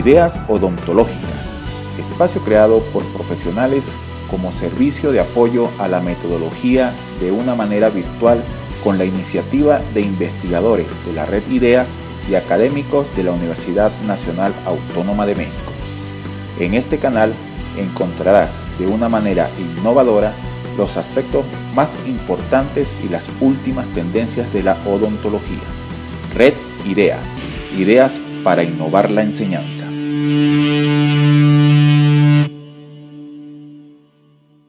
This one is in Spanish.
Ideas Odontológicas, espacio creado por profesionales como servicio de apoyo a la metodología de una manera virtual con la iniciativa de investigadores de la red Ideas y académicos de la Universidad Nacional Autónoma de México. En este canal encontrarás de una manera innovadora los aspectos más importantes y las últimas tendencias de la odontología. Red Ideas, ideas para innovar la enseñanza.